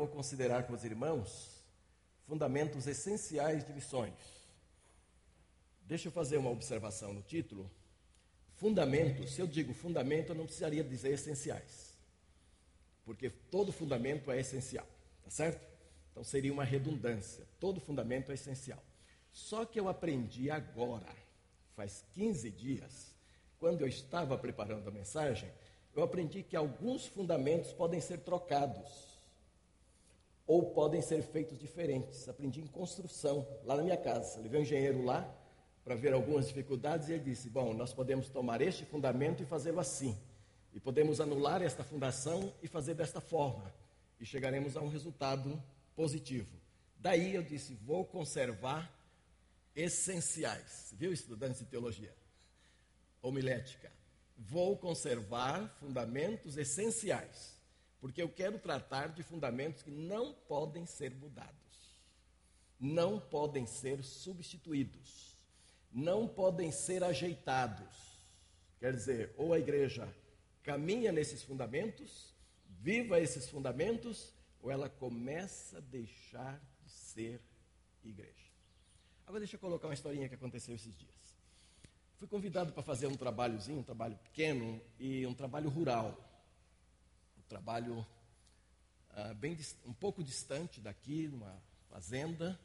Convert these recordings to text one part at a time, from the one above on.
vou considerar com os irmãos fundamentos essenciais de missões. Deixa eu fazer uma observação no título. Fundamentos, se eu digo fundamento, eu não precisaria dizer essenciais. Porque todo fundamento é essencial, tá certo? Então seria uma redundância. Todo fundamento é essencial. Só que eu aprendi agora, faz 15 dias, quando eu estava preparando a mensagem, eu aprendi que alguns fundamentos podem ser trocados ou podem ser feitos diferentes. Aprendi em construção, lá na minha casa. Levei um engenheiro lá para ver algumas dificuldades e ele disse: Bom, nós podemos tomar este fundamento e fazê-lo assim. E podemos anular esta fundação e fazer desta forma. E chegaremos a um resultado positivo. Daí eu disse: Vou conservar essenciais. Viu, estudantes de teologia? Homilética. Vou conservar fundamentos essenciais, porque eu quero tratar de fundamentos que não podem ser mudados, não podem ser substituídos, não podem ser ajeitados. Quer dizer, ou a igreja caminha nesses fundamentos, viva esses fundamentos, ou ela começa a deixar de ser igreja. Agora deixa eu colocar uma historinha que aconteceu esses dias. Fui convidado para fazer um trabalhozinho, um trabalho pequeno e um trabalho rural. Trabalho uh, bem um pouco distante daqui, numa fazenda.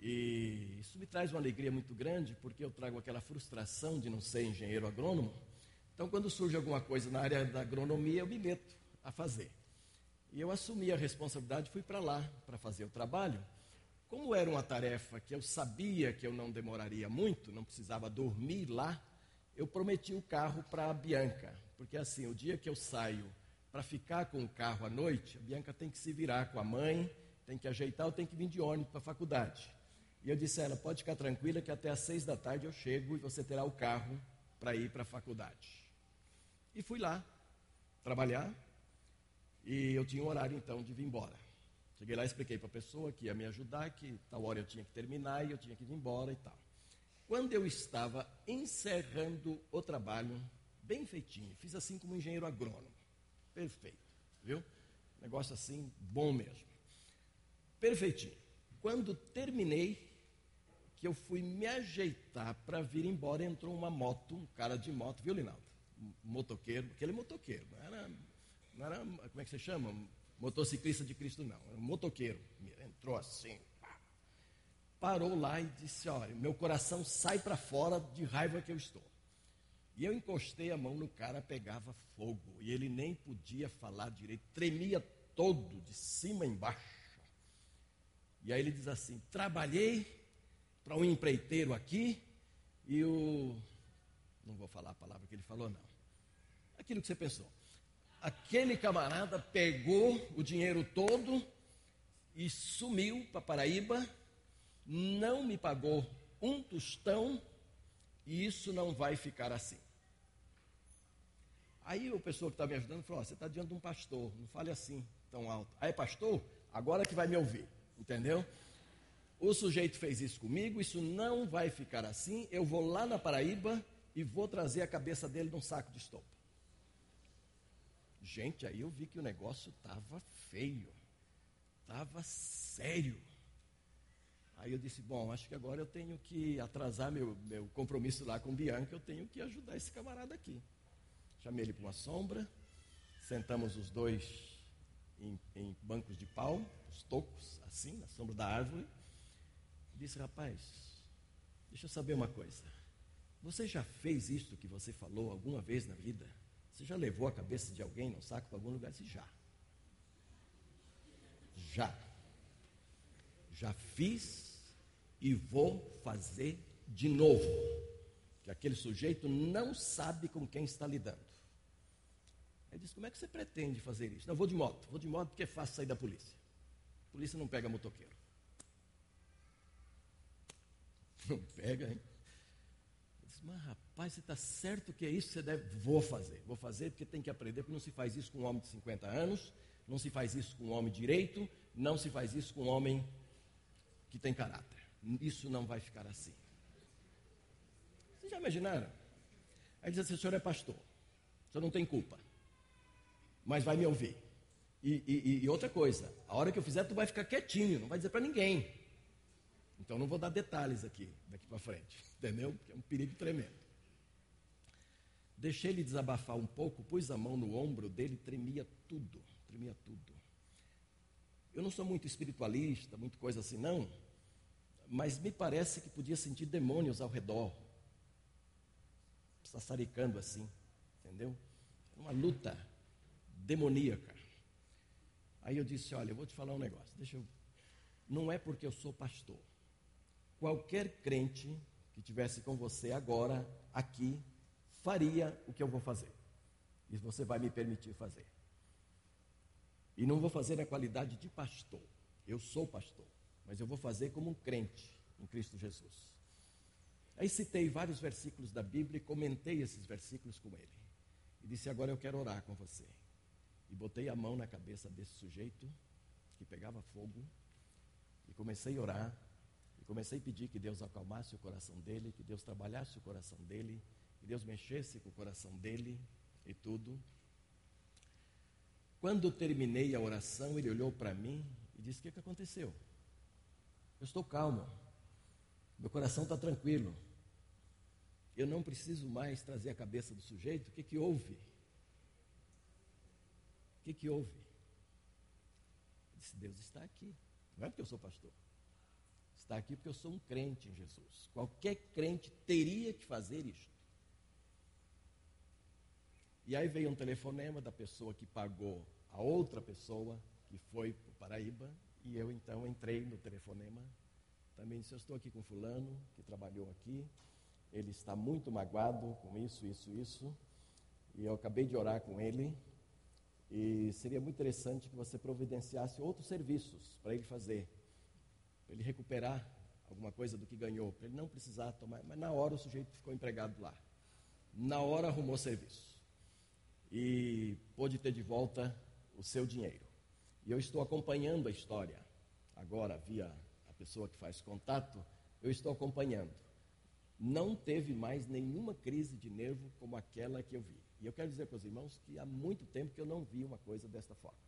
E isso me traz uma alegria muito grande, porque eu trago aquela frustração de não ser engenheiro agrônomo. Então, quando surge alguma coisa na área da agronomia, eu me meto a fazer. E eu assumi a responsabilidade, fui para lá para fazer o trabalho. Como era uma tarefa que eu sabia que eu não demoraria muito, não precisava dormir lá, eu prometi o carro para a Bianca, porque assim, o dia que eu saio para ficar com o carro à noite, a Bianca tem que se virar com a mãe, tem que ajeitar, eu tenho que vir de ônibus para a faculdade. E eu disse a ela: pode ficar tranquila que até às seis da tarde eu chego e você terá o carro para ir para a faculdade. E fui lá trabalhar, e eu tinha um horário então de vir embora. Cheguei lá e expliquei para a pessoa que ia me ajudar, que tal hora eu tinha que terminar e eu tinha que ir embora e tal. Quando eu estava encerrando o trabalho, bem feitinho, fiz assim como engenheiro agrônomo. Perfeito, viu? Negócio assim, bom mesmo. Perfeitinho. Quando terminei, que eu fui me ajeitar para vir embora, entrou uma moto, um cara de moto, viu, Linaldo? Motoqueiro, aquele motoqueiro, não era, não era, como é que você chama? motociclista de Cristo não, era um motoqueiro. Entrou assim, pá. parou lá e disse: Olha, meu coração sai para fora de raiva que eu estou. E eu encostei a mão no cara, pegava fogo, e ele nem podia falar direito, tremia todo, de cima embaixo. E aí ele diz assim: Trabalhei para um empreiteiro aqui, e o. Não vou falar a palavra que ele falou, não. Aquilo que você pensou aquele camarada pegou o dinheiro todo e sumiu para Paraíba, não me pagou um tostão e isso não vai ficar assim. Aí a pessoa que está me ajudando falou: oh, Você está diante de um pastor, não fale assim tão alto. Aí, pastor, agora que vai me ouvir, entendeu? O sujeito fez isso comigo, isso não vai ficar assim. Eu vou lá na Paraíba e vou trazer a cabeça dele num saco de estopa. Gente, aí eu vi que o negócio estava feio, estava sério. Aí eu disse: Bom, acho que agora eu tenho que atrasar meu, meu compromisso lá com Bianca, eu tenho que ajudar esse camarada aqui. Chamei ele para uma sombra, sentamos os dois em, em, bancos de pau, os tocos, assim, na sombra da árvore. Disse: Rapaz, deixa eu saber uma coisa. Você já fez isto que você falou alguma vez na vida? Você já levou a cabeça de alguém no saco para algum lugar? Disse, já. Já. Já fiz e vou fazer de novo. Que aquele sujeito não sabe com quem está lidando. Ele disse: Como é que você pretende fazer isso? Não, vou de moto. Vou de moto porque é fácil sair da polícia. A polícia não pega motoqueiro. Não pega, hein? disse, mas rapaz, você está certo que é isso que você deve. Vou fazer, vou fazer porque tem que aprender, porque não se faz isso com um homem de 50 anos, não se faz isso com um homem direito, não se faz isso com um homem que tem caráter. Isso não vai ficar assim. Vocês já imaginaram? Aí diz assim, o senhor é pastor, o senhor não tem culpa, mas vai me ouvir. E, e, e, outra coisa, a hora que eu fizer, tu vai ficar quietinho, não vai dizer para ninguém. Então não vou dar detalhes aqui, daqui para frente, entendeu? Porque é um perigo tremendo. Deixei ele desabafar um pouco, pus a mão no ombro dele, tremia tudo, tremia tudo. Eu não sou muito espiritualista, muito coisa assim, não, mas me parece que podia sentir demônios ao redor, sassaricando assim, entendeu? Uma luta demoníaca. Aí eu disse: Olha, eu vou te falar um negócio, deixa eu. Não é porque eu sou pastor. Qualquer crente que tivesse com você agora, aqui, faria o que eu vou fazer. E você vai me permitir fazer. E não vou fazer na qualidade de pastor. Eu sou pastor. Mas eu vou fazer como um crente em Cristo Jesus. Aí citei vários versículos da Bíblia e comentei esses versículos com ele. E disse: Agora eu quero orar com você. E botei a mão na cabeça desse sujeito que pegava fogo e comecei a orar. E comecei a pedir que Deus acalmasse o coração dele, que Deus trabalhasse o coração dele, que Deus mexesse com o coração dele e tudo. Quando terminei a oração, ele olhou para mim e disse: O que, que aconteceu? Eu estou calmo, meu coração está tranquilo. Eu não preciso mais trazer a cabeça do sujeito. O que, que houve? Que, que houve? Eu disse: Deus está aqui. Não é porque eu sou pastor. Está aqui porque eu sou um crente em Jesus. Qualquer crente teria que fazer isto. E aí veio um telefonema da pessoa que pagou a outra pessoa que foi para o Paraíba. E eu então entrei no telefonema. Também disse: Eu estou aqui com Fulano, que trabalhou aqui. Ele está muito magoado com isso, isso, isso. E eu acabei de orar com ele. E seria muito interessante que você providenciasse outros serviços para ele fazer, para ele recuperar alguma coisa do que ganhou, para ele não precisar tomar. Mas na hora o sujeito ficou empregado lá. Na hora arrumou serviço e pôde ter de volta o seu dinheiro. E eu estou acompanhando a história, agora via a pessoa que faz contato, eu estou acompanhando. Não teve mais nenhuma crise de nervo como aquela que eu vi. E eu quero dizer para os irmãos que há muito tempo que eu não vi uma coisa desta forma.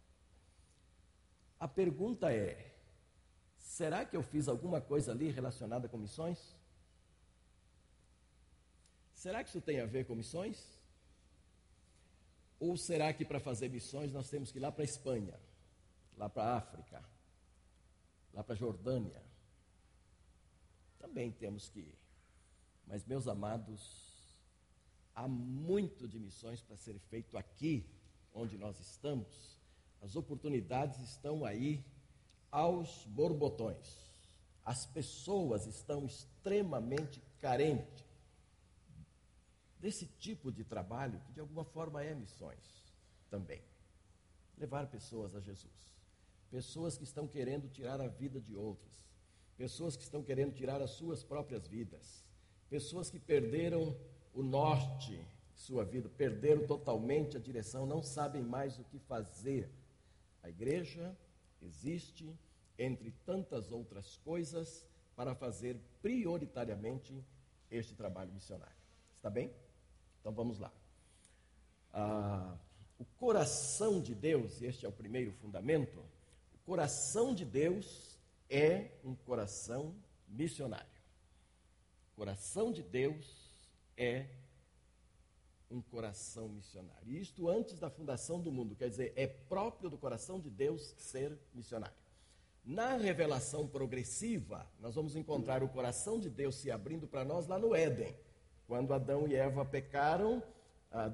A pergunta é: será que eu fiz alguma coisa ali relacionada com missões? Será que isso tem a ver com missões? Ou será que para fazer missões nós temos que ir lá para a Espanha, lá para a África, lá para a Jordânia? Também temos que ir. Mas, meus amados, há muito de missões para ser feito aqui, onde nós estamos. As oportunidades estão aí aos borbotões. As pessoas estão extremamente carentes desse tipo de trabalho, que de alguma forma é missões também. Levar pessoas a Jesus. Pessoas que estão querendo tirar a vida de outras. Pessoas que estão querendo tirar as suas próprias vidas. Pessoas que perderam o norte sua vida, perderam totalmente a direção, não sabem mais o que fazer. A igreja existe, entre tantas outras coisas, para fazer prioritariamente este trabalho missionário. Está bem? Então vamos lá. Ah, o coração de Deus, este é o primeiro fundamento, o coração de Deus é um coração missionário. O coração de Deus é um coração missionário. E isto antes da fundação do mundo, quer dizer, é próprio do coração de Deus ser missionário. Na revelação progressiva, nós vamos encontrar o coração de Deus se abrindo para nós lá no Éden. Quando Adão e Eva pecaram,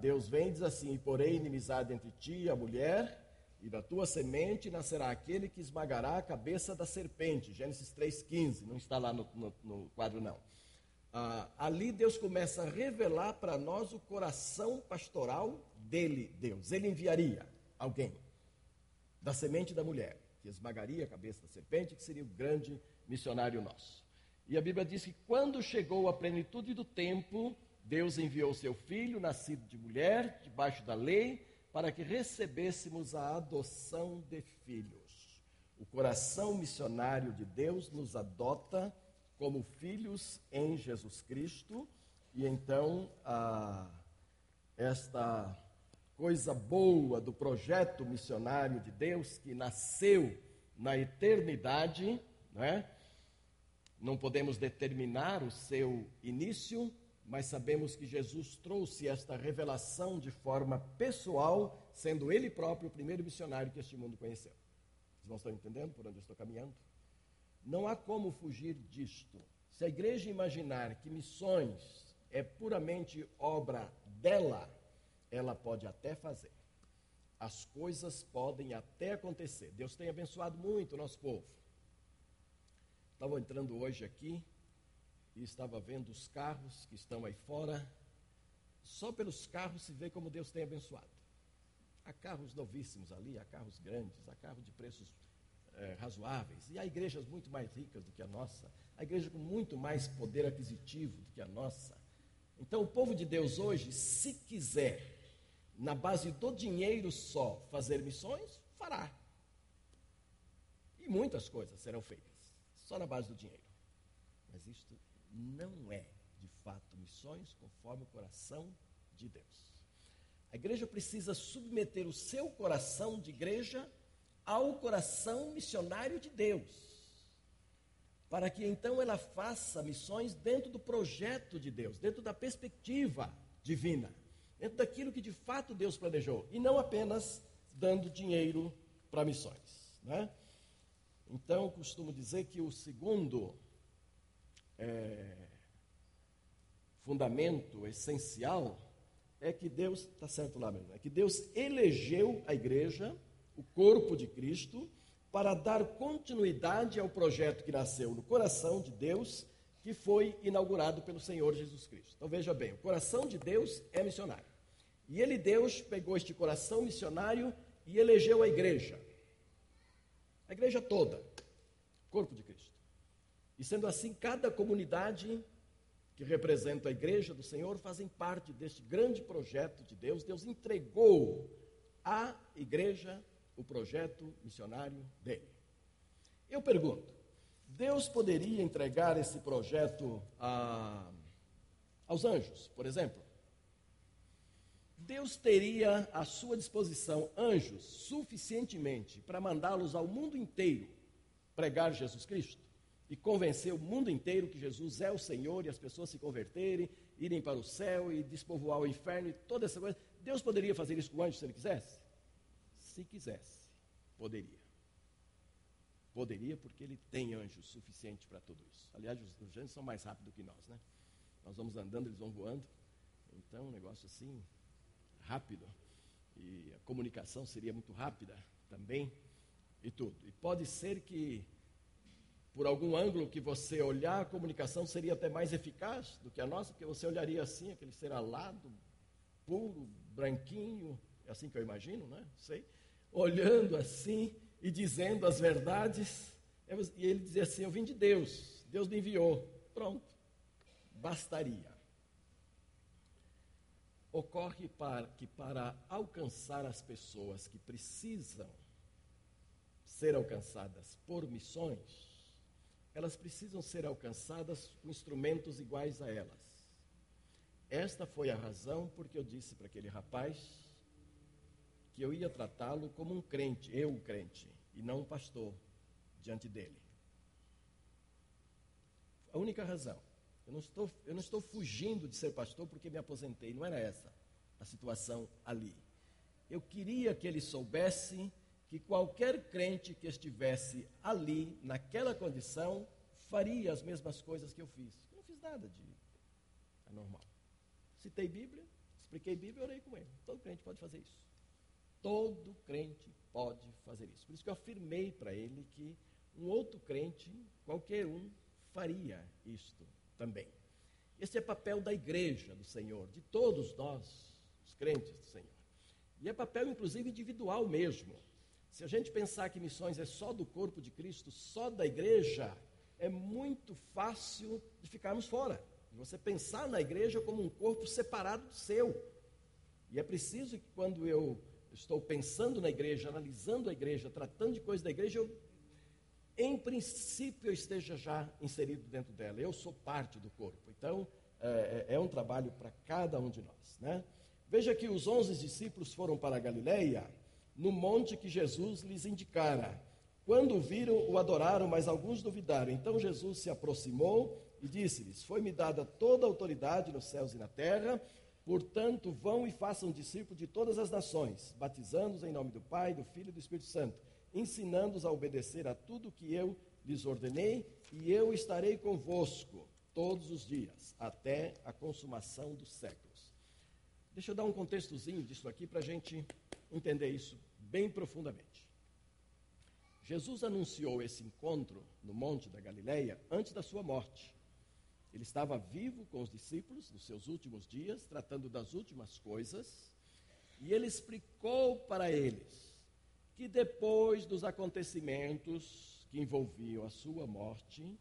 Deus vem e diz assim: E porém inimizade entre ti e a mulher, e da tua semente nascerá aquele que esmagará a cabeça da serpente. Gênesis 3,15, não está lá no, no, no quadro, não. Ah, ali Deus começa a revelar para nós o coração pastoral dele, Deus. Ele enviaria alguém da semente da mulher, que esmagaria a cabeça da serpente, que seria o grande missionário nosso. E a Bíblia diz que quando chegou a plenitude do tempo, Deus enviou seu filho, nascido de mulher, debaixo da lei, para que recebêssemos a adoção de filhos. O coração missionário de Deus nos adota como filhos em Jesus Cristo, e então esta coisa boa do projeto missionário de Deus que nasceu na eternidade, não é? Não podemos determinar o seu início, mas sabemos que Jesus trouxe esta revelação de forma pessoal, sendo ele próprio o primeiro missionário que este mundo conheceu. Vocês não estão entendendo por onde eu estou caminhando? Não há como fugir disto. Se a igreja imaginar que missões é puramente obra dela, ela pode até fazer. As coisas podem até acontecer. Deus tem abençoado muito o nosso povo. Estava entrando hoje aqui e estava vendo os carros que estão aí fora. Só pelos carros se vê como Deus tem abençoado. Há carros novíssimos ali, há carros grandes, há carros de preços é, razoáveis. E há igrejas muito mais ricas do que a nossa. Há igreja com muito mais poder aquisitivo do que a nossa. Então, o povo de Deus hoje, se quiser, na base do dinheiro só, fazer missões, fará. E muitas coisas serão feitas, só na base do dinheiro. Mas isto não é, de fato, missões conforme o coração de Deus. A igreja precisa submeter o seu coração de igreja ao coração missionário de Deus. Para que então ela faça missões dentro do projeto de Deus, dentro da perspectiva divina, dentro daquilo que de fato Deus planejou, e não apenas dando dinheiro para missões. Né? Então, eu costumo dizer que o segundo é, fundamento essencial é que Deus, está certo lá mesmo, é que Deus elegeu a igreja, o corpo de Cristo, para dar continuidade ao projeto que nasceu no coração de Deus, que foi inaugurado pelo Senhor Jesus Cristo. Então veja bem, o coração de Deus é missionário. E ele, Deus, pegou este coração missionário e elegeu a igreja. A igreja toda, corpo de Cristo. E sendo assim, cada comunidade que representa a igreja do Senhor fazem parte deste grande projeto de Deus. Deus entregou à igreja o projeto missionário dele. Eu pergunto: Deus poderia entregar esse projeto a, aos anjos, por exemplo? Deus teria à sua disposição anjos suficientemente para mandá-los ao mundo inteiro pregar Jesus Cristo? e convencer o mundo inteiro que Jesus é o Senhor e as pessoas se converterem, irem para o céu e despovoar o inferno e toda essa coisa. Deus poderia fazer isso com o anjo se ele quisesse? Se quisesse, poderia. Poderia porque ele tem anjos suficiente para tudo isso. Aliás, os, os anjos são mais rápidos que nós, né? Nós vamos andando, eles vão voando. Então, um negócio assim, rápido. E a comunicação seria muito rápida também e tudo. E pode ser que por algum ângulo que você olhar, a comunicação seria até mais eficaz do que a nossa, porque você olharia assim, aquele ser alado, puro, branquinho, é assim que eu imagino, né? Sei. Olhando assim e dizendo as verdades. E ele dizia assim: Eu vim de Deus, Deus me enviou. Pronto, bastaria. Ocorre para, que para alcançar as pessoas que precisam ser alcançadas por missões, elas precisam ser alcançadas com instrumentos iguais a elas. Esta foi a razão porque eu disse para aquele rapaz que eu ia tratá-lo como um crente, eu um crente, e não um pastor diante dele. A única razão. Eu não estou, eu não estou fugindo de ser pastor porque me aposentei, não era essa a situação ali. Eu queria que ele soubesse que qualquer crente que estivesse ali, naquela condição, faria as mesmas coisas que eu fiz. Eu não fiz nada de anormal. Citei Bíblia, expliquei Bíblia e orei com ele. Todo crente pode fazer isso. Todo crente pode fazer isso. Por isso que eu afirmei para ele que um outro crente, qualquer um, faria isto também. Esse é papel da igreja do Senhor, de todos nós, os crentes do Senhor. E é papel, inclusive, individual mesmo. Se a gente pensar que missões é só do corpo de Cristo, só da igreja, é muito fácil de ficarmos fora. Você pensar na igreja como um corpo separado do seu. E é preciso que quando eu estou pensando na igreja, analisando a igreja, tratando de coisas da igreja, eu, em princípio, eu esteja já inserido dentro dela. Eu sou parte do corpo. Então, é, é, é um trabalho para cada um de nós. Né? Veja que os onze discípulos foram para a Galileia, no monte que Jesus lhes indicara. Quando o viram, o adoraram, mas alguns duvidaram. Então Jesus se aproximou e disse-lhes: Foi-me dada toda a autoridade nos céus e na terra. Portanto, vão e façam discípulos de todas as nações, batizando-os em nome do Pai, do Filho e do Espírito Santo, ensinando-os a obedecer a tudo que eu lhes ordenei, e eu estarei convosco todos os dias, até a consumação dos séculos. Deixa eu dar um contextozinho disso aqui para a gente entender isso bem profundamente. Jesus anunciou esse encontro no Monte da Galileia antes da sua morte. Ele estava vivo com os discípulos nos seus últimos dias, tratando das últimas coisas, e ele explicou para eles que depois dos acontecimentos que envolviam a sua morte,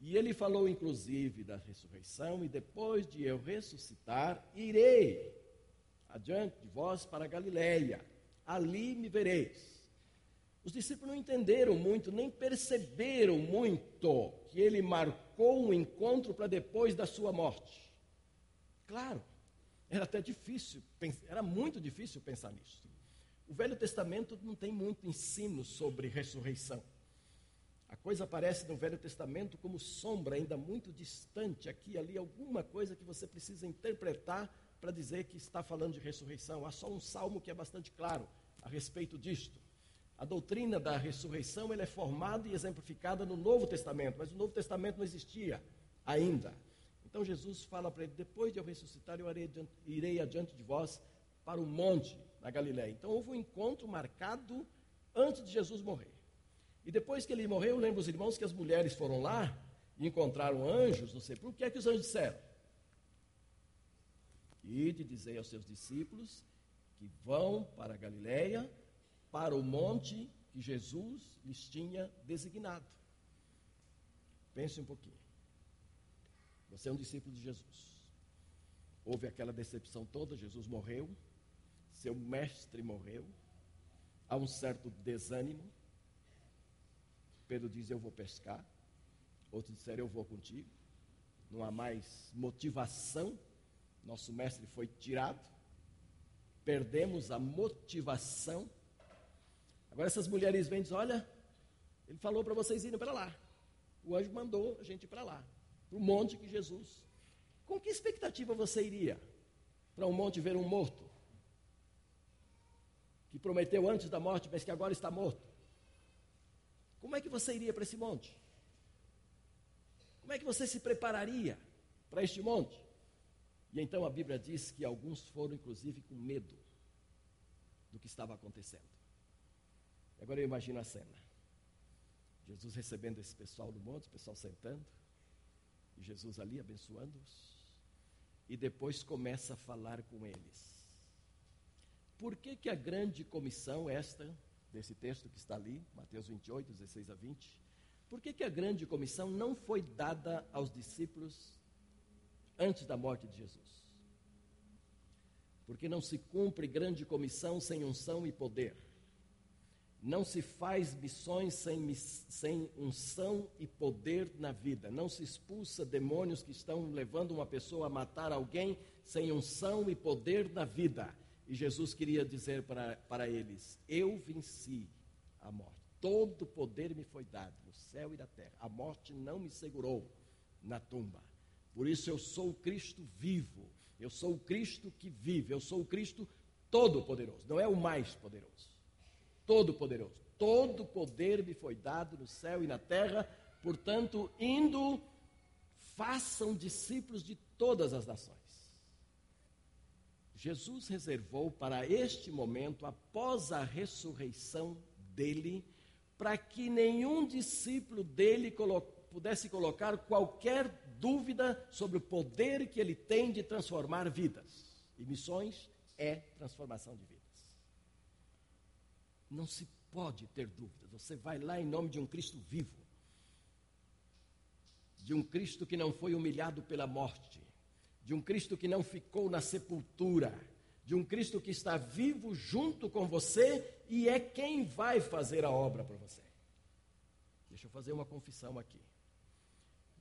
e ele falou inclusive da ressurreição, e depois de eu ressuscitar, irei adiante de vós para Galiléia, ali me vereis. Os discípulos não entenderam muito, nem perceberam muito que ele marcou um encontro para depois da sua morte. Claro, era até difícil, era muito difícil pensar nisso. O Velho Testamento não tem muito ensino sobre ressurreição. A coisa aparece no Velho Testamento como sombra, ainda muito distante, aqui ali, alguma coisa que você precisa interpretar para dizer que está falando de ressurreição. Há só um salmo que é bastante claro a respeito disto. A doutrina da ressurreição ela é formada e exemplificada no Novo Testamento, mas o Novo Testamento não existia ainda. Então Jesus fala para ele: depois de eu ressuscitar, eu irei adiante de vós para o monte na Galiléia. Então houve um encontro marcado antes de Jesus morrer. E depois que ele morreu, lembra os irmãos que as mulheres foram lá e encontraram anjos no sepulcro. O que é que os anjos disseram? Ide dizer aos seus discípulos que vão para a Galiléia para o monte que Jesus lhes tinha designado. Pense um pouquinho. Você é um discípulo de Jesus. Houve aquela decepção toda, Jesus morreu, seu mestre morreu, há um certo desânimo. Pedro diz: Eu vou pescar. Outros disseram: Eu vou contigo. Não há mais motivação. Nosso mestre foi tirado. Perdemos a motivação Agora essas mulheres vêm e dizem, olha, ele falou para vocês irem para lá. O anjo mandou a gente ir para lá, para o monte que Jesus. Com que expectativa você iria para um monte ver um morto? Que prometeu antes da morte, mas que agora está morto. Como é que você iria para esse monte? Como é que você se prepararia para este monte? E então a Bíblia diz que alguns foram, inclusive, com medo do que estava acontecendo. Agora eu imagino a cena. Jesus recebendo esse pessoal do monte, o pessoal sentando, e Jesus ali abençoando-os, e depois começa a falar com eles. Por que, que a grande comissão, esta, desse texto que está ali, Mateus 28, 16 a 20, por que, que a grande comissão não foi dada aos discípulos antes da morte de Jesus? Porque não se cumpre grande comissão sem unção e poder. Não se faz missões sem, sem unção e poder na vida. Não se expulsa demônios que estão levando uma pessoa a matar alguém sem unção e poder na vida. E Jesus queria dizer para, para eles: Eu venci a morte. Todo poder me foi dado no céu e na terra. A morte não me segurou na tumba. Por isso eu sou o Cristo vivo. Eu sou o Cristo que vive. Eu sou o Cristo todo-poderoso. Não é o mais poderoso Todo-Poderoso. Todo poder me foi dado no céu e na terra, portanto, indo, façam discípulos de todas as nações. Jesus reservou para este momento, após a ressurreição dele, para que nenhum discípulo dele colo pudesse colocar qualquer dúvida sobre o poder que ele tem de transformar vidas. E missões é transformação de vidas. Não se pode ter dúvidas. Você vai lá em nome de um Cristo vivo, de um Cristo que não foi humilhado pela morte, de um Cristo que não ficou na sepultura, de um Cristo que está vivo junto com você e é quem vai fazer a obra para você. Deixa eu fazer uma confissão aqui.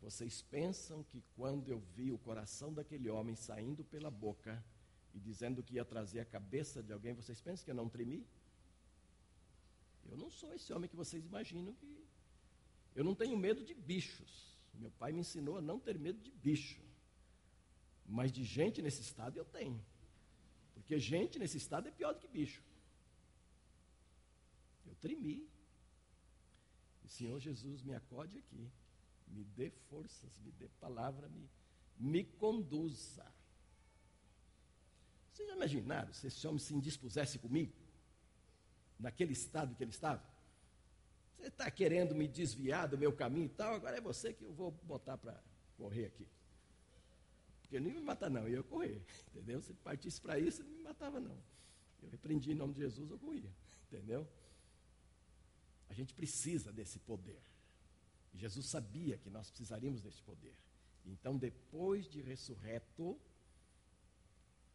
Vocês pensam que quando eu vi o coração daquele homem saindo pela boca, e dizendo que ia trazer a cabeça de alguém, vocês pensam que eu não tremi? Eu não sou esse homem que vocês imaginam que. Eu não tenho medo de bichos. Meu pai me ensinou a não ter medo de bicho. Mas de gente nesse estado eu tenho. Porque gente nesse estado é pior do que bicho. Eu tremi. E Senhor Jesus, me acode aqui. Me dê forças, me dê palavra, me, me conduza. Vocês já imaginaram se esse homem se indispusesse comigo? Naquele estado que ele estava? Você está querendo me desviar do meu caminho e tal, agora é você que eu vou botar para correr aqui. Porque ele não me mata não, eu ia correr, entendeu? Se partisse para isso, ele não me matava não. Eu repreendi em nome de Jesus, eu corria, entendeu? A gente precisa desse poder. Jesus sabia que nós precisaríamos desse poder. Então, depois de ressurreto,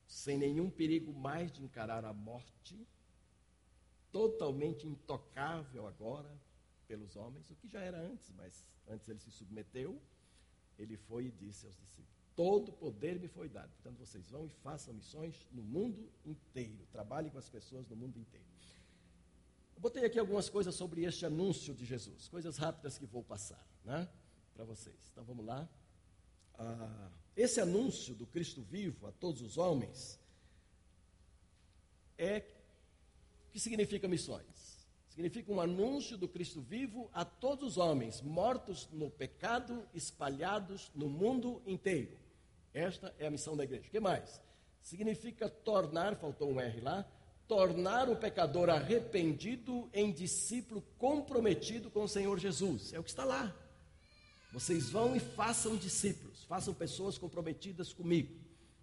sem nenhum perigo mais de encarar a morte, totalmente intocável agora pelos homens, o que já era antes, mas antes ele se submeteu, ele foi e disse aos discípulos: Todo poder me foi dado. Portanto, vocês vão e façam missões no mundo inteiro. Trabalhem com as pessoas no mundo inteiro. Eu botei aqui algumas coisas sobre este anúncio de Jesus, coisas rápidas que vou passar né, para vocês. Então vamos lá. Ah, esse anúncio do Cristo vivo a todos os homens é o que significa missões? Significa um anúncio do Cristo vivo a todos os homens mortos no pecado, espalhados no mundo inteiro. Esta é a missão da igreja. O que mais? Significa tornar, faltou um R lá, tornar o pecador arrependido em discípulo comprometido com o Senhor Jesus. É o que está lá. Vocês vão e façam discípulos, façam pessoas comprometidas comigo.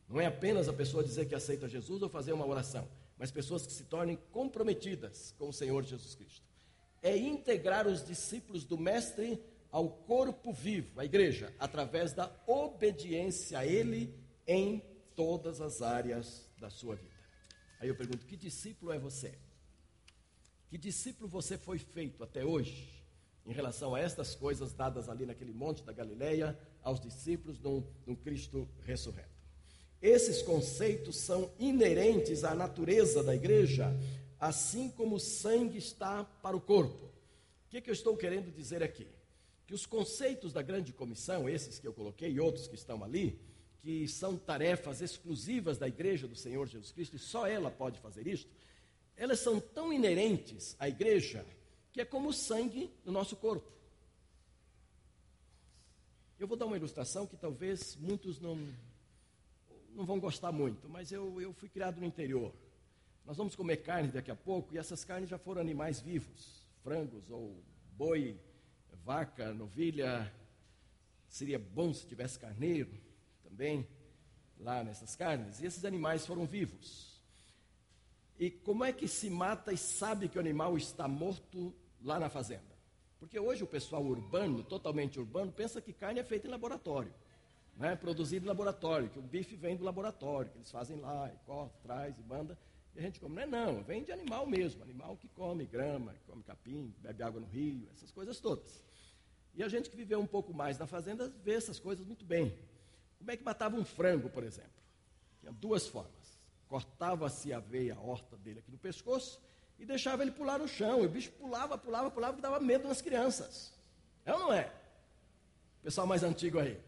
Não é apenas a pessoa dizer que aceita Jesus ou fazer uma oração, mas pessoas que se tornem comprometidas com o Senhor Jesus Cristo. É integrar os discípulos do Mestre ao corpo vivo, a igreja, através da obediência a Ele em todas as áreas da sua vida. Aí eu pergunto: que discípulo é você? Que discípulo você foi feito até hoje? em relação a estas coisas dadas ali naquele monte da Galileia aos discípulos de um Cristo ressurreto. Esses conceitos são inerentes à natureza da igreja, assim como o sangue está para o corpo. O que, que eu estou querendo dizer aqui? Que os conceitos da grande comissão, esses que eu coloquei e outros que estão ali, que são tarefas exclusivas da igreja do Senhor Jesus Cristo, e só ela pode fazer isto, elas são tão inerentes à igreja que é como o sangue no nosso corpo. Eu vou dar uma ilustração que talvez muitos não, não vão gostar muito, mas eu, eu fui criado no interior. Nós vamos comer carne daqui a pouco e essas carnes já foram animais vivos, frangos ou boi, vaca, novilha. Seria bom se tivesse carneiro também lá nessas carnes. E esses animais foram vivos. E como é que se mata e sabe que o animal está morto lá na fazenda. Porque hoje o pessoal urbano, totalmente urbano, pensa que carne é feita em laboratório, né? produzida em laboratório, que o bife vem do laboratório, que eles fazem lá, e corta, traz e manda, e a gente come. Não é não, vem de animal mesmo, animal que come grama, que come capim, bebe água no rio, essas coisas todas. E a gente que viveu um pouco mais na fazenda vê essas coisas muito bem. Como é que matava um frango, por exemplo? Tinha duas formas. Cortava-se a veia a horta dele aqui no pescoço e deixava ele pular no chão. E o bicho pulava, pulava, pulava, e dava medo nas crianças. É ou não é? Pessoal mais antigo aí.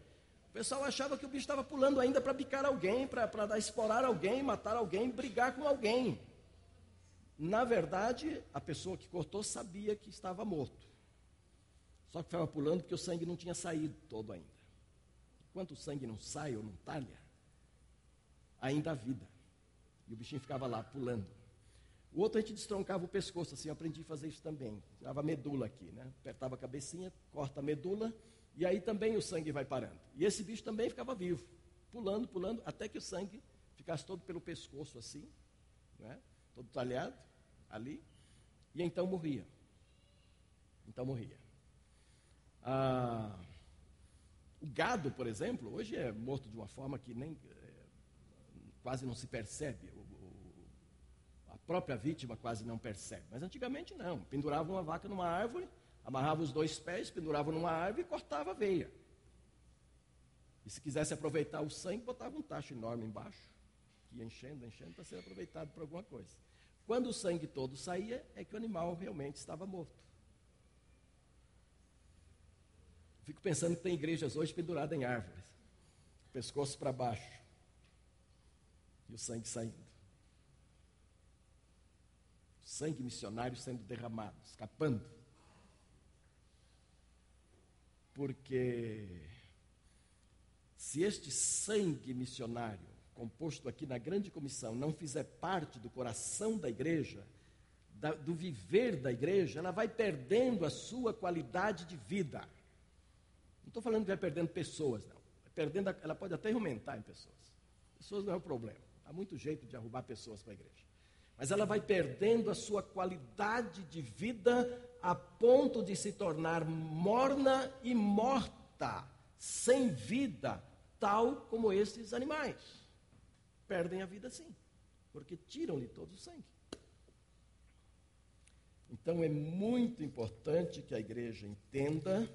O pessoal achava que o bicho estava pulando ainda para bicar alguém, para explorar alguém, matar alguém, brigar com alguém. Na verdade, a pessoa que cortou sabia que estava morto. Só que estava pulando porque o sangue não tinha saído todo ainda. Enquanto o sangue não sai ou não talha, ainda há vida. E o bichinho ficava lá pulando. O outro a gente destroncava o pescoço, assim, eu aprendi a fazer isso também. Tirava a medula aqui, né? Apertava a cabecinha, corta a medula, e aí também o sangue vai parando. E esse bicho também ficava vivo, pulando, pulando, até que o sangue ficasse todo pelo pescoço, assim, né? todo talhado, ali, e então morria. Então morria. Ah, o gado, por exemplo, hoje é morto de uma forma que nem é, quase não se percebe própria vítima quase não percebe. Mas antigamente não. Pendurava uma vaca numa árvore, amarrava os dois pés, pendurava numa árvore e cortava a veia. E se quisesse aproveitar o sangue, botava um tacho enorme embaixo. aqui enchendo, enchendo, para ser aproveitado para alguma coisa. Quando o sangue todo saía, é que o animal realmente estava morto. Fico pensando que tem igrejas hoje penduradas em árvores, pescoço para baixo, e o sangue saindo. Sangue missionário sendo derramado, escapando. Porque se este sangue missionário, composto aqui na grande comissão, não fizer parte do coração da igreja, da, do viver da igreja, ela vai perdendo a sua qualidade de vida. Não estou falando que vai perdendo pessoas, não. Perdendo, ela pode até aumentar em pessoas. Pessoas não é o problema. Há muito jeito de arrumar pessoas para a igreja. Mas ela vai perdendo a sua qualidade de vida a ponto de se tornar morna e morta, sem vida, tal como esses animais. Perdem a vida sim, porque tiram-lhe todo o sangue. Então é muito importante que a igreja entenda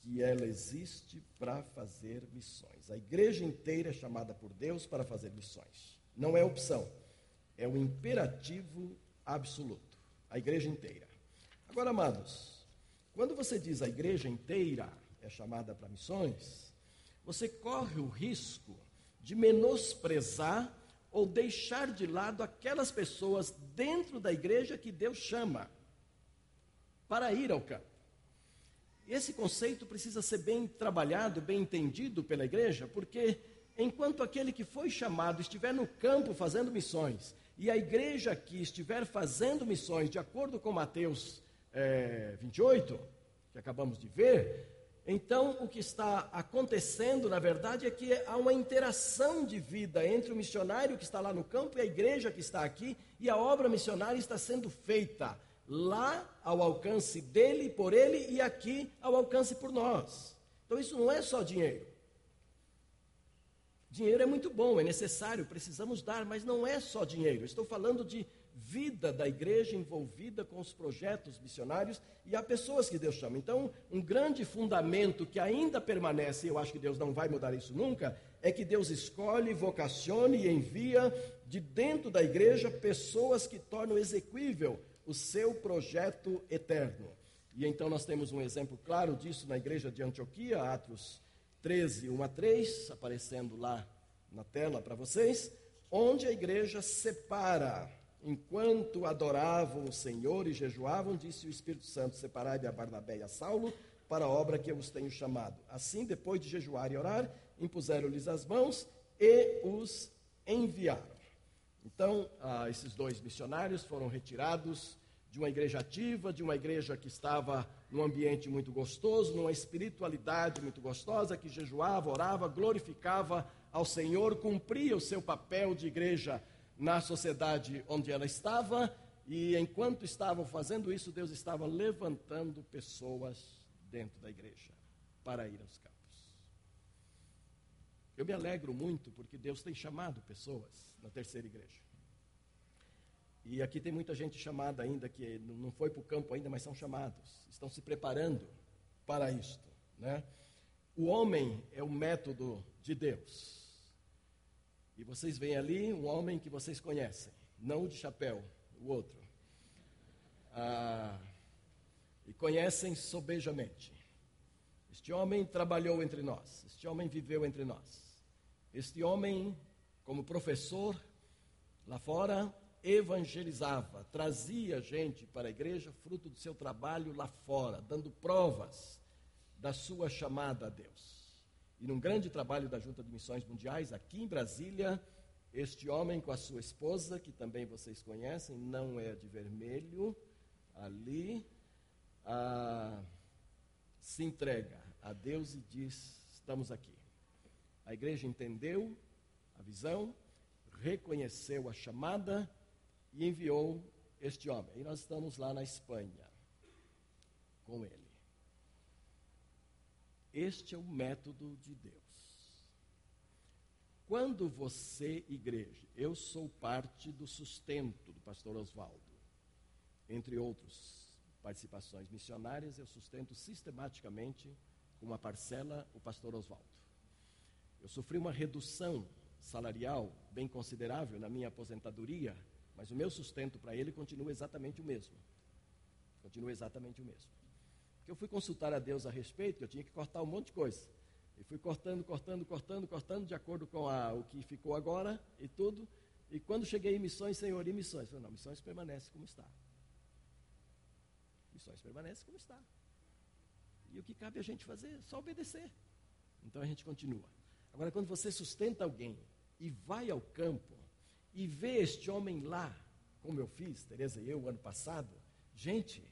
que ela existe para fazer missões. A igreja inteira é chamada por Deus para fazer missões. Não é opção, é o imperativo absoluto. A igreja inteira. Agora, amados, quando você diz a igreja inteira é chamada para missões, você corre o risco de menosprezar ou deixar de lado aquelas pessoas dentro da igreja que Deus chama para ir ao campo. Esse conceito precisa ser bem trabalhado, bem entendido pela igreja, porque enquanto aquele que foi chamado estiver no campo fazendo missões, e a igreja aqui estiver fazendo missões de acordo com Mateus é, 28, que acabamos de ver, então, o que está acontecendo, na verdade, é que há uma interação de vida entre o missionário que está lá no campo e a igreja que está aqui, e a obra missionária está sendo feita lá ao alcance dele, por ele, e aqui ao alcance por nós. Então, isso não é só dinheiro. Dinheiro é muito bom, é necessário, precisamos dar, mas não é só dinheiro. Estou falando de vida da igreja envolvida com os projetos missionários e há pessoas que Deus chama. Então, um grande fundamento que ainda permanece, e eu acho que Deus não vai mudar isso nunca, é que Deus escolhe, vocacione e envia de dentro da igreja pessoas que tornam execuível o seu projeto eterno. E então nós temos um exemplo claro disso na igreja de Antioquia, Atos 13, 1 a 3, aparecendo lá na tela para vocês, onde a igreja separa Enquanto adoravam o Senhor e jejuavam, disse o Espírito Santo: Separai-me a Barnabé e a Saulo para a obra que eu os tenho chamado. Assim, depois de jejuar e orar, impuseram-lhes as mãos e os enviaram. Então, ah, esses dois missionários foram retirados de uma igreja ativa, de uma igreja que estava num ambiente muito gostoso, numa espiritualidade muito gostosa, que jejuava, orava, glorificava ao Senhor, cumpria o seu papel de igreja na sociedade onde ela estava, e enquanto estavam fazendo isso, Deus estava levantando pessoas dentro da igreja para ir aos campos. Eu me alegro muito porque Deus tem chamado pessoas na terceira igreja. E aqui tem muita gente chamada ainda que não foi para o campo ainda, mas são chamados, estão se preparando para isto. Né? O homem é o método de Deus. E vocês veem ali um homem que vocês conhecem, não o de chapéu, o outro. Ah, e conhecem sobejamente. Este homem trabalhou entre nós, este homem viveu entre nós. Este homem, como professor lá fora, evangelizava, trazia gente para a igreja, fruto do seu trabalho lá fora, dando provas da sua chamada a Deus. E num grande trabalho da Junta de Missões Mundiais, aqui em Brasília, este homem com a sua esposa, que também vocês conhecem, não é de vermelho, ali, ah, se entrega a Deus e diz: Estamos aqui. A igreja entendeu a visão, reconheceu a chamada e enviou este homem. E nós estamos lá na Espanha com ele. Este é o método de Deus. Quando você, igreja, eu sou parte do sustento do pastor Oswaldo, entre outras participações missionárias, eu sustento sistematicamente com uma parcela o pastor Oswaldo. Eu sofri uma redução salarial bem considerável na minha aposentadoria, mas o meu sustento para ele continua exatamente o mesmo. Continua exatamente o mesmo. Porque eu fui consultar a Deus a respeito, que eu tinha que cortar um monte de coisa. E fui cortando, cortando, cortando, cortando, de acordo com a, o que ficou agora e tudo. E quando cheguei em missões, Senhor, e missões? Eu falei, não, missões permanece como está. Missões permanece como está. E o que cabe a gente fazer? Só obedecer. Então a gente continua. Agora, quando você sustenta alguém e vai ao campo e vê este homem lá, como eu fiz, Tereza e eu, ano passado, gente,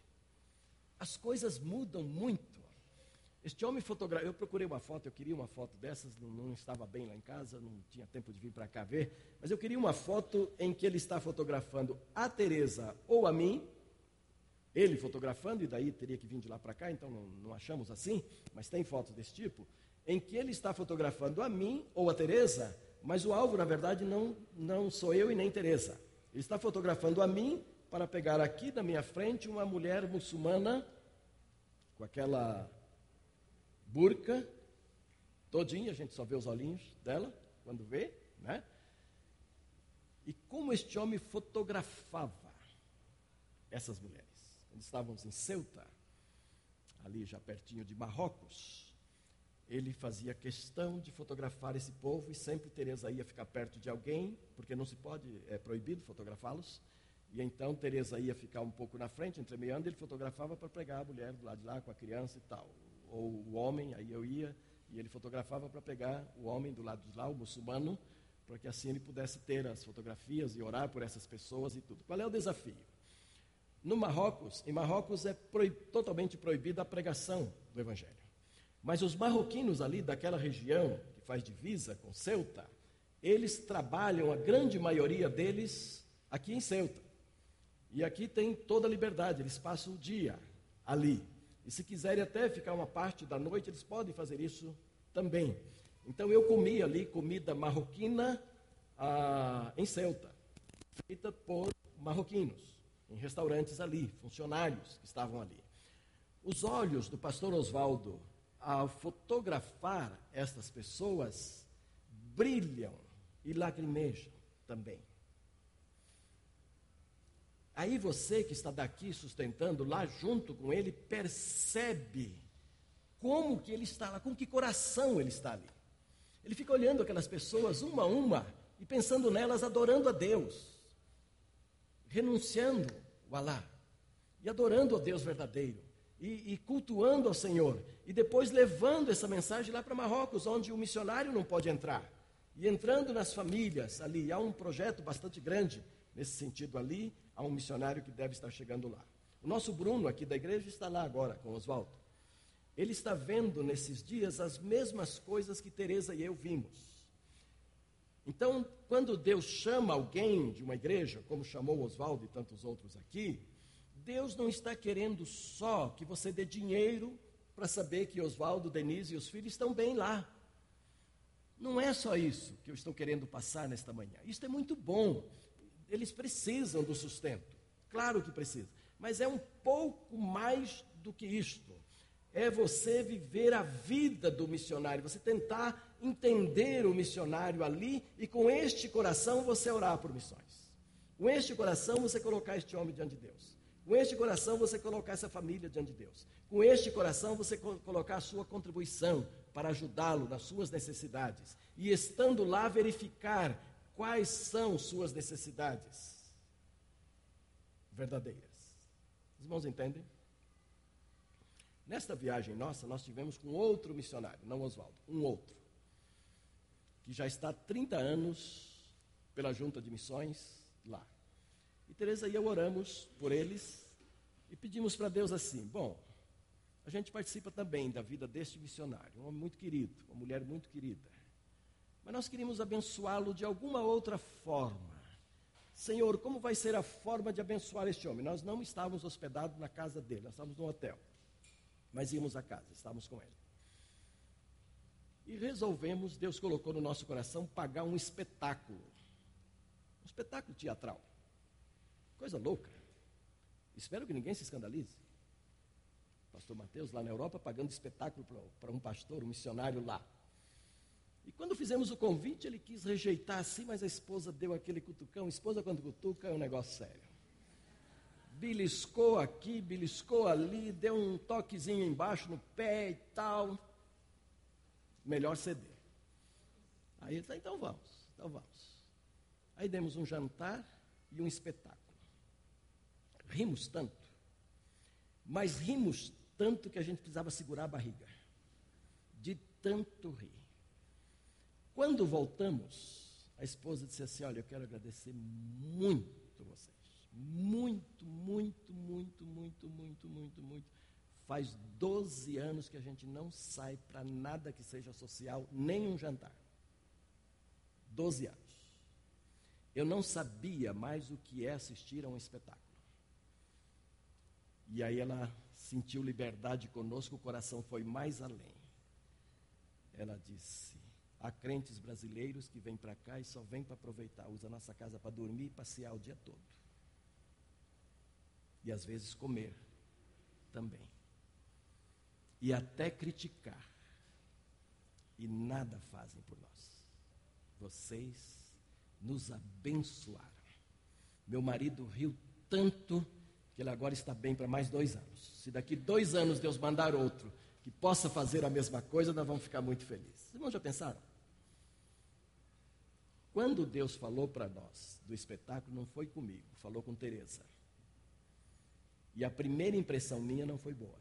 as coisas mudam muito. Este homem fotografou, eu procurei uma foto, eu queria uma foto dessas, não, não estava bem lá em casa, não tinha tempo de vir para cá ver, mas eu queria uma foto em que ele está fotografando a Tereza ou a mim, ele fotografando, e daí teria que vir de lá para cá, então não, não achamos assim, mas tem fotos desse tipo, em que ele está fotografando a mim ou a Tereza, mas o alvo, na verdade, não, não sou eu e nem Tereza. Ele está fotografando a mim para pegar aqui na minha frente uma mulher muçulmana com aquela burca todinha, a gente só vê os olhinhos dela quando vê, né? E como este homem fotografava essas mulheres. Quando estávamos em Ceuta, ali já pertinho de Marrocos, ele fazia questão de fotografar esse povo e sempre Teresa ia ficar perto de alguém, porque não se pode, é proibido fotografá-los. E então Teresa ia ficar um pouco na frente, entremeando, ele fotografava para pegar a mulher do lado de lá com a criança e tal ou o homem, aí eu ia e ele fotografava para pegar o homem do lado de lá, o muçulmano, para que assim ele pudesse ter as fotografias e orar por essas pessoas e tudo. Qual é o desafio? No Marrocos, em Marrocos é totalmente proibida a pregação do Evangelho. Mas os marroquinos ali daquela região, que faz divisa com Ceuta, eles trabalham, a grande maioria deles, aqui em Ceuta. E aqui tem toda a liberdade, eles passam o dia ali. E se quiserem até ficar uma parte da noite, eles podem fazer isso também. Então eu comi ali comida marroquina ah, em Ceuta, feita por marroquinos, em restaurantes ali, funcionários que estavam ali. Os olhos do pastor Oswaldo, ao fotografar estas pessoas, brilham e lacrimejam também. Aí você que está daqui sustentando lá junto com ele, percebe como que ele está lá, com que coração ele está ali. Ele fica olhando aquelas pessoas uma a uma e pensando nelas, adorando a Deus, renunciando o Alá e adorando a Deus verdadeiro e, e cultuando ao Senhor e depois levando essa mensagem lá para Marrocos, onde o missionário não pode entrar e entrando nas famílias ali. Há um projeto bastante grande nesse sentido ali, há um missionário que deve estar chegando lá. O nosso Bruno aqui da igreja está lá agora com Oswaldo. Ele está vendo nesses dias as mesmas coisas que Teresa e eu vimos. Então, quando Deus chama alguém de uma igreja, como chamou Oswaldo e tantos outros aqui, Deus não está querendo só que você dê dinheiro para saber que Oswaldo, Denise e os filhos estão bem lá. Não é só isso que eu estou querendo passar nesta manhã. Isso é muito bom eles precisam do sustento. Claro que precisam. Mas é um pouco mais do que isto. É você viver a vida do missionário, você tentar entender o missionário ali e com este coração você orar por missões. Com este coração você colocar este homem diante de Deus. Com este coração você colocar essa família diante de Deus. Com este coração você colocar a sua contribuição para ajudá-lo nas suas necessidades. E estando lá verificar quais são suas necessidades verdadeiras. Os irmãos entendem? Nesta viagem nossa, nós tivemos com outro missionário, não Oswaldo, um outro, que já está há 30 anos pela junta de missões lá. E Teresa e eu oramos por eles e pedimos para Deus assim: bom, a gente participa também da vida deste missionário, um homem muito querido, uma mulher muito querida. Mas nós queríamos abençoá-lo de alguma outra forma. Senhor, como vai ser a forma de abençoar este homem? Nós não estávamos hospedados na casa dele, nós estávamos no hotel. Mas íamos à casa, estávamos com ele. E resolvemos, Deus colocou no nosso coração, pagar um espetáculo. Um espetáculo teatral. Coisa louca. Espero que ninguém se escandalize. Pastor Mateus, lá na Europa, pagando espetáculo para um pastor, um missionário lá. E quando fizemos o convite, ele quis rejeitar assim, mas a esposa deu aquele cutucão. Esposa, quando cutuca, é um negócio sério. Beliscou aqui, beliscou ali, deu um toquezinho embaixo no pé e tal. Melhor ceder. Aí ele disse, então vamos, então vamos. Aí demos um jantar e um espetáculo. Rimos tanto, mas rimos tanto que a gente precisava segurar a barriga. De tanto rir. Quando voltamos, a esposa disse assim: Olha, eu quero agradecer muito vocês. Muito, muito, muito, muito, muito, muito, muito. Faz 12 anos que a gente não sai para nada que seja social, nem um jantar. 12 anos. Eu não sabia mais o que é assistir a um espetáculo. E aí ela sentiu liberdade conosco, o coração foi mais além. Ela disse: há crentes brasileiros que vêm para cá e só vêm para aproveitar, usa a nossa casa para dormir e passear o dia todo. E às vezes comer também. E até criticar. E nada fazem por nós. Vocês nos abençoaram. Meu marido riu tanto que ele agora está bem para mais dois anos. Se daqui dois anos Deus mandar outro que possa fazer a mesma coisa, nós vamos ficar muito felizes. Irmãos, já pensaram? Quando Deus falou para nós do espetáculo, não foi comigo, falou com Teresa. E a primeira impressão minha não foi boa.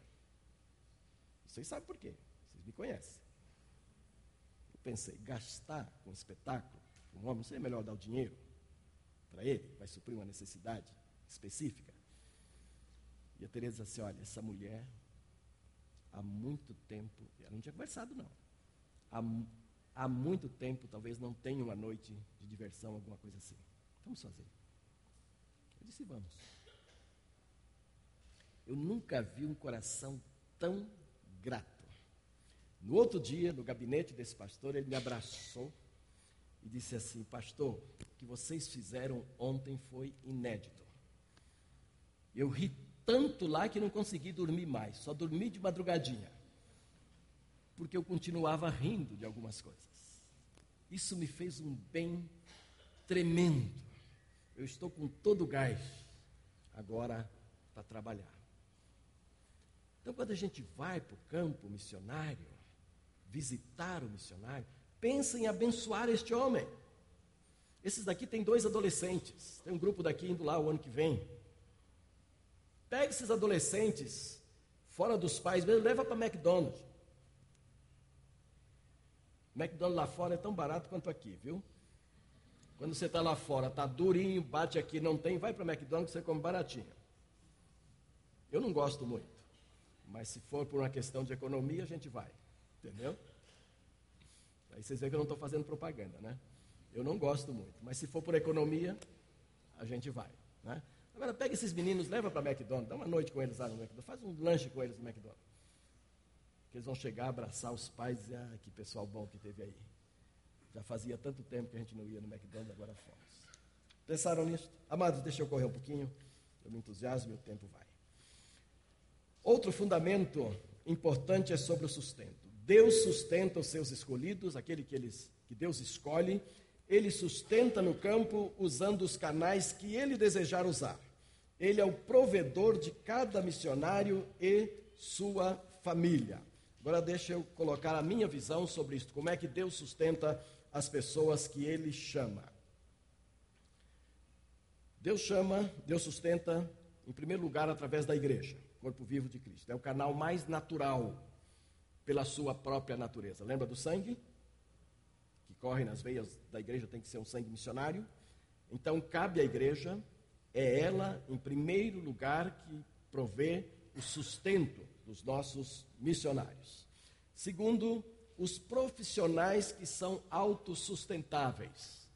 Vocês sabem por quê? Vocês me conhecem. Eu pensei, gastar com espetáculo, um homem, seria melhor dar o dinheiro para ele, vai suprir uma necessidade específica? E a Tereza disse assim: olha, essa mulher, há muito tempo, ela não tinha conversado, não. Há, há muito tempo, talvez não tenha uma noite de diversão, alguma coisa assim. Vamos fazer. Eu disse: vamos. Eu nunca vi um coração tão grato. No outro dia, no gabinete desse pastor, ele me abraçou e disse assim: Pastor, o que vocês fizeram ontem foi inédito. Eu ri tanto lá que não consegui dormir mais, só dormi de madrugadinha. Porque eu continuava rindo de algumas coisas. Isso me fez um bem tremendo. Eu estou com todo o gás agora para trabalhar. Então, quando a gente vai para o campo missionário, visitar o missionário, pensa em abençoar este homem. Esses daqui tem dois adolescentes. Tem um grupo daqui indo lá o ano que vem. Pega esses adolescentes fora dos pais leva para McDonald's. McDonald's lá fora é tão barato quanto aqui, viu? Quando você está lá fora, está durinho, bate aqui, não tem, vai para McDonald's que você come baratinho. Eu não gosto muito, mas se for por uma questão de economia, a gente vai, entendeu? Aí vocês veem que eu não estou fazendo propaganda, né? Eu não gosto muito, mas se for por economia, a gente vai, né? Agora pega esses meninos, leva para McDonald's, dá uma noite com eles lá no McDonald's, faz um lanche com eles no McDonald's. Que eles vão chegar, abraçar os pais e dizer, ah, que pessoal bom que teve aí. Já fazia tanto tempo que a gente não ia no McDonald's, agora fomos. Pensaram nisso? Amados, deixa eu correr um pouquinho, eu me entusiasmo e o tempo vai. Outro fundamento importante é sobre o sustento. Deus sustenta os seus escolhidos, aquele que, eles, que Deus escolhe, ele sustenta no campo usando os canais que ele desejar usar. Ele é o provedor de cada missionário e sua família. Agora deixa eu colocar a minha visão sobre isso. Como é que Deus sustenta as pessoas que ele chama? Deus chama, Deus sustenta, em primeiro lugar, através da igreja, corpo vivo de Cristo. É o canal mais natural pela sua própria natureza. Lembra do sangue? corre nas veias da igreja tem que ser um sangue missionário. Então, cabe à igreja, é ela, em primeiro lugar, que provê o sustento dos nossos missionários. Segundo, os profissionais que são autossustentáveis.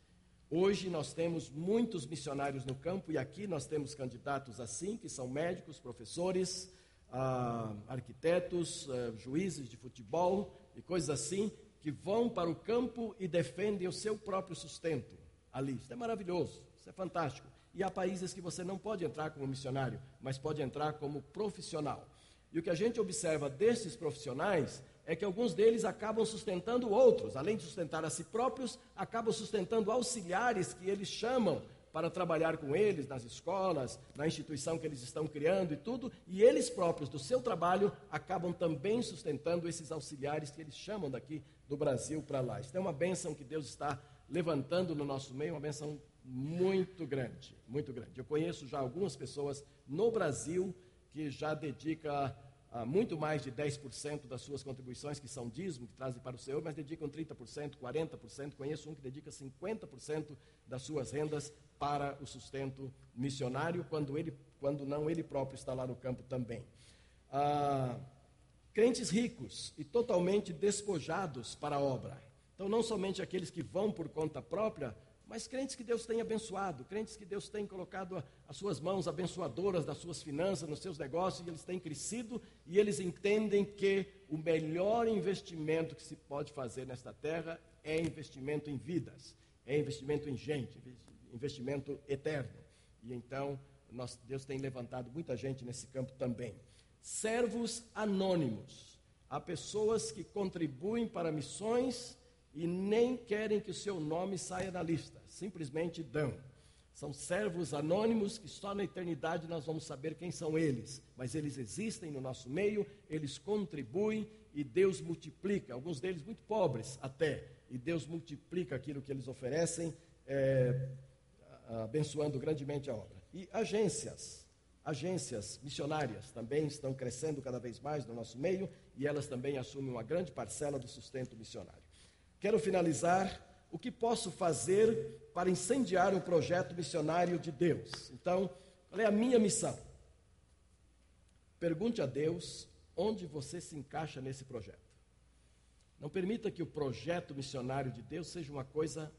Hoje nós temos muitos missionários no campo e aqui nós temos candidatos assim, que são médicos, professores, ah, arquitetos, ah, juízes de futebol e coisas assim, que vão para o campo e defendem o seu próprio sustento ali. Isso é maravilhoso, isso é fantástico. E há países que você não pode entrar como missionário, mas pode entrar como profissional. E o que a gente observa desses profissionais é que alguns deles acabam sustentando outros, além de sustentar a si próprios, acabam sustentando auxiliares que eles chamam para trabalhar com eles nas escolas, na instituição que eles estão criando e tudo, e eles próprios, do seu trabalho, acabam também sustentando esses auxiliares que eles chamam daqui do Brasil para lá. Isso é uma bênção que Deus está levantando no nosso meio, uma bênção muito grande, muito grande. Eu conheço já algumas pessoas no Brasil que já dedica muito mais de 10% das suas contribuições, que são dízimo, que trazem para o Senhor, mas dedicam 30%, 40%. Conheço um que dedica 50% das suas rendas para o sustento missionário, quando, ele, quando não ele próprio está lá no campo também. Ah, crentes ricos e totalmente despojados para a obra. Então, não somente aqueles que vão por conta própria, mas crentes que Deus tem abençoado, crentes que Deus tem colocado as suas mãos abençoadoras das suas finanças, nos seus negócios, e eles têm crescido e eles entendem que o melhor investimento que se pode fazer nesta terra é investimento em vidas, é investimento em gente, investimento eterno. E então, nós, Deus tem levantado muita gente nesse campo também. Servos anônimos. Há pessoas que contribuem para missões e nem querem que o seu nome saia da lista, simplesmente dão. São servos anônimos que só na eternidade nós vamos saber quem são eles, mas eles existem no nosso meio, eles contribuem e Deus multiplica, alguns deles muito pobres até, e Deus multiplica aquilo que eles oferecem, é, abençoando grandemente a obra. E agências, agências missionárias também estão crescendo cada vez mais no nosso meio e elas também assumem uma grande parcela do sustento missionário. Quero finalizar. O que posso fazer para incendiar o projeto missionário de Deus? Então, qual é a minha missão? Pergunte a Deus onde você se encaixa nesse projeto. Não permita que o projeto missionário de Deus seja uma coisa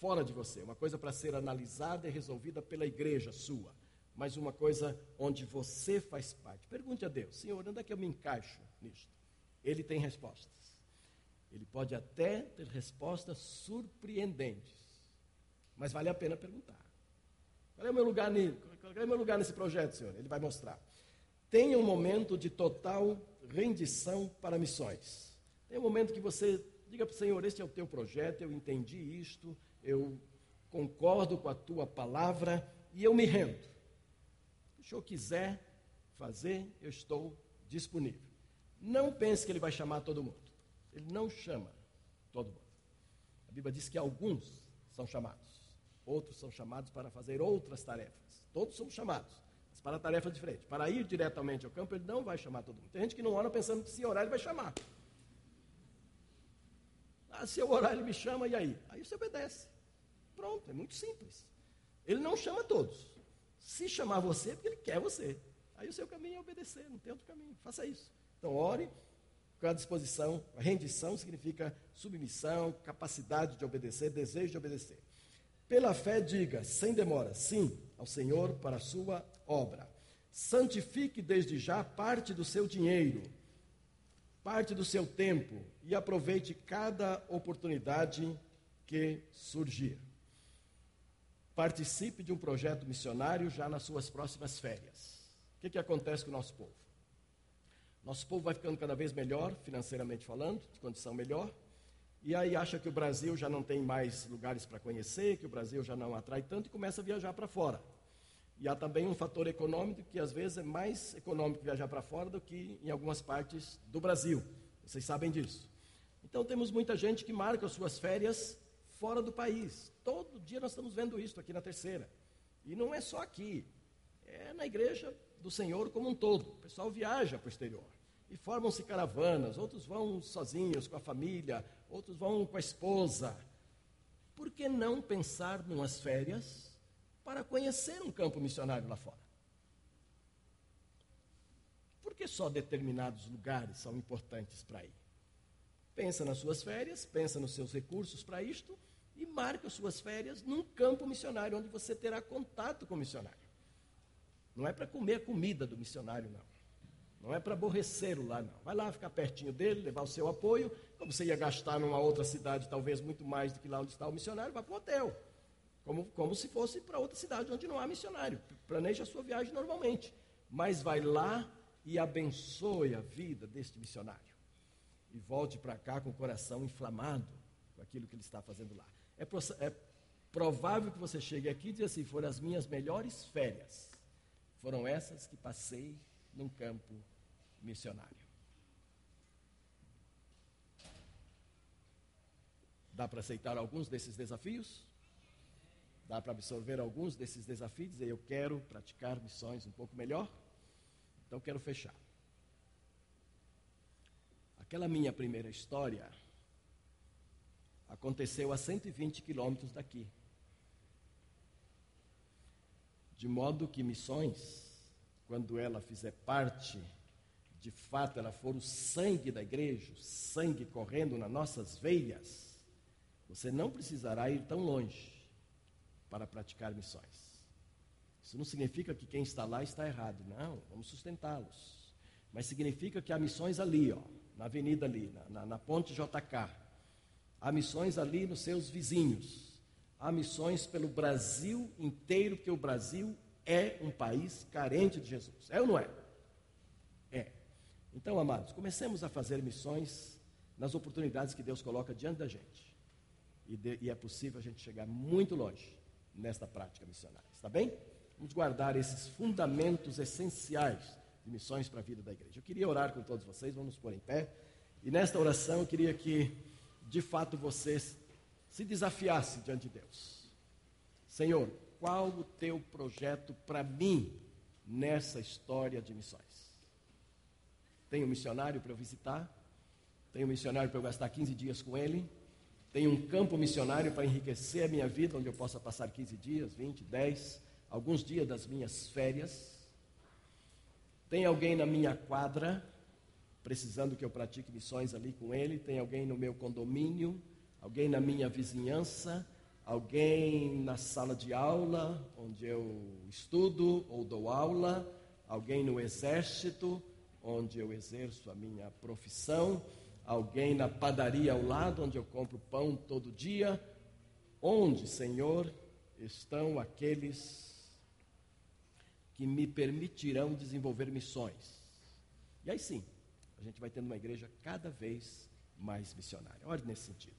fora de você, uma coisa para ser analisada e resolvida pela igreja sua, mas uma coisa onde você faz parte. Pergunte a Deus, Senhor, onde é que eu me encaixo nisto? Ele tem respostas. Ele pode até ter respostas surpreendentes, mas vale a pena perguntar. Qual é o meu lugar, qual é o meu lugar nesse projeto, Senhor? Ele vai mostrar. Tenha um momento de total rendição para missões. Tem um momento que você diga para o Senhor: Este é o teu projeto, eu entendi isto, eu concordo com a tua palavra e eu me rendo. Se o Senhor quiser fazer, eu estou disponível. Não pense que Ele vai chamar todo mundo. Ele não chama todo mundo. A Bíblia diz que alguns são chamados, outros são chamados para fazer outras tarefas. Todos somos chamados, mas para tarefas diferentes. Para ir diretamente ao campo, ele não vai chamar todo mundo. Tem gente que não ora pensando que se orar, ele vai chamar. Ah, se eu orar, ele me chama, e aí? Aí você obedece. Pronto, é muito simples. Ele não chama todos. Se chamar você, é porque ele quer você. Aí o seu caminho é obedecer, não tem outro caminho. Faça isso. Então, ore, com a disposição, a rendição significa submissão, capacidade de obedecer, desejo de obedecer. Pela fé, diga, sem demora, sim, ao Senhor para a sua obra. Santifique desde já parte do seu dinheiro, parte do seu tempo e aproveite cada oportunidade que surgir. Participe de um projeto missionário já nas suas próximas férias. O que, que acontece com o nosso povo? Nosso povo vai ficando cada vez melhor, financeiramente falando, de condição melhor. E aí acha que o Brasil já não tem mais lugares para conhecer, que o Brasil já não atrai tanto e começa a viajar para fora. E há também um fator econômico que às vezes é mais econômico viajar para fora do que em algumas partes do Brasil. Vocês sabem disso. Então temos muita gente que marca as suas férias fora do país. Todo dia nós estamos vendo isso aqui na terceira. E não é só aqui. É na igreja do Senhor como um todo. O pessoal viaja para o exterior e formam-se caravanas, outros vão sozinhos com a família, outros vão com a esposa. Por que não pensar em umas férias para conhecer um campo missionário lá fora? Por que só determinados lugares são importantes para ir? Pensa nas suas férias, pensa nos seus recursos para isto e marca as suas férias num campo missionário onde você terá contato com o missionário. Não é para comer a comida do missionário, não. Não é para aborrecer o lá, não. Vai lá ficar pertinho dele, levar o seu apoio. Como você ia gastar numa outra cidade, talvez muito mais do que lá onde está o missionário, vá para o hotel. Como, como se fosse para outra cidade onde não há missionário. Planeja a sua viagem normalmente. Mas vai lá e abençoe a vida deste missionário. E volte para cá com o coração inflamado com aquilo que ele está fazendo lá. É, é provável que você chegue aqui e diga assim: foram as minhas melhores férias. Foram essas que passei num campo missionário. Dá para aceitar alguns desses desafios? Dá para absorver alguns desses desafios? Dizer, eu quero praticar missões um pouco melhor? Então, quero fechar. Aquela minha primeira história aconteceu a 120 quilômetros daqui. De modo que missões, quando ela fizer parte, de fato ela for o sangue da igreja, o sangue correndo nas nossas veias, você não precisará ir tão longe para praticar missões. Isso não significa que quem está lá está errado, não, vamos sustentá-los. Mas significa que há missões ali, ó, na avenida ali, na, na, na ponte JK. Há missões ali nos seus vizinhos. Há missões pelo Brasil inteiro, porque o Brasil é um país carente de Jesus. É ou não é? Então, amados, comecemos a fazer missões nas oportunidades que Deus coloca diante da gente e, de, e é possível a gente chegar muito longe nesta prática missionária. Está bem? Vamos guardar esses fundamentos essenciais de missões para a vida da igreja. Eu queria orar com todos vocês, vamos nos pôr em pé. E nesta oração eu queria que, de fato, vocês se desafiassem diante de Deus. Senhor, qual o teu projeto para mim nessa história de missões? Tem um missionário para visitar? Tem um missionário para eu gastar 15 dias com ele? Tenho um campo missionário para enriquecer a minha vida, onde eu possa passar 15 dias, 20, 10, alguns dias das minhas férias. Tem alguém na minha quadra, precisando que eu pratique missões ali com ele. Tem alguém no meu condomínio, alguém na minha vizinhança, alguém na sala de aula, onde eu estudo ou dou aula, alguém no exército, onde eu exerço a minha profissão alguém na padaria ao lado, onde eu compro pão todo dia. Onde, Senhor, estão aqueles que me permitirão desenvolver missões? E aí sim, a gente vai tendo uma igreja cada vez mais missionária. Olha nesse sentido.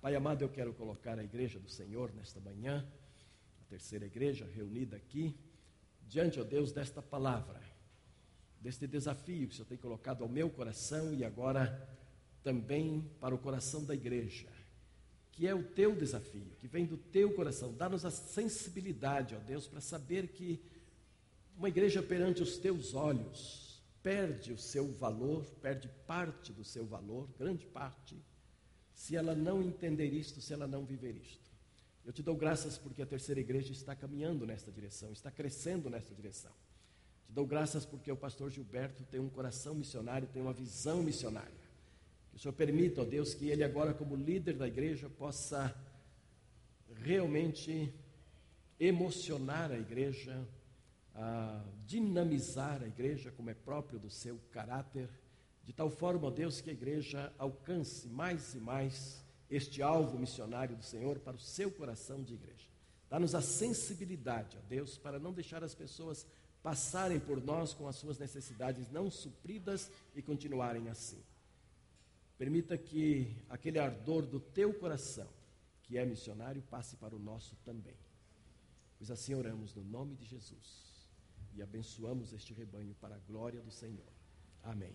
Pai amado, eu quero colocar a igreja do Senhor nesta manhã, a terceira igreja reunida aqui, diante, ó Deus, desta palavra, deste desafio que o Senhor tem colocado ao meu coração e agora também para o coração da igreja, que é o teu desafio, que vem do teu coração. Dá-nos a sensibilidade, ó Deus, para saber que uma igreja perante os teus olhos perde o seu valor, perde parte do seu valor, grande parte, se ela não entender isto, se ela não viver isto. Eu te dou graças porque a terceira igreja está caminhando nesta direção, está crescendo nesta direção. Dou graças porque o pastor Gilberto tem um coração missionário, tem uma visão missionária. Que o Senhor permita, ó Deus, que ele agora, como líder da igreja, possa realmente emocionar a igreja, a dinamizar a igreja, como é próprio do seu caráter, de tal forma, ó Deus, que a igreja alcance mais e mais este alvo missionário do Senhor para o seu coração de igreja. Dá-nos a sensibilidade, ó Deus, para não deixar as pessoas passarem por nós com as suas necessidades não supridas e continuarem assim. Permita que aquele ardor do teu coração, que é missionário, passe para o nosso também. Pois assim oramos no nome de Jesus e abençoamos este rebanho para a glória do Senhor. Amém.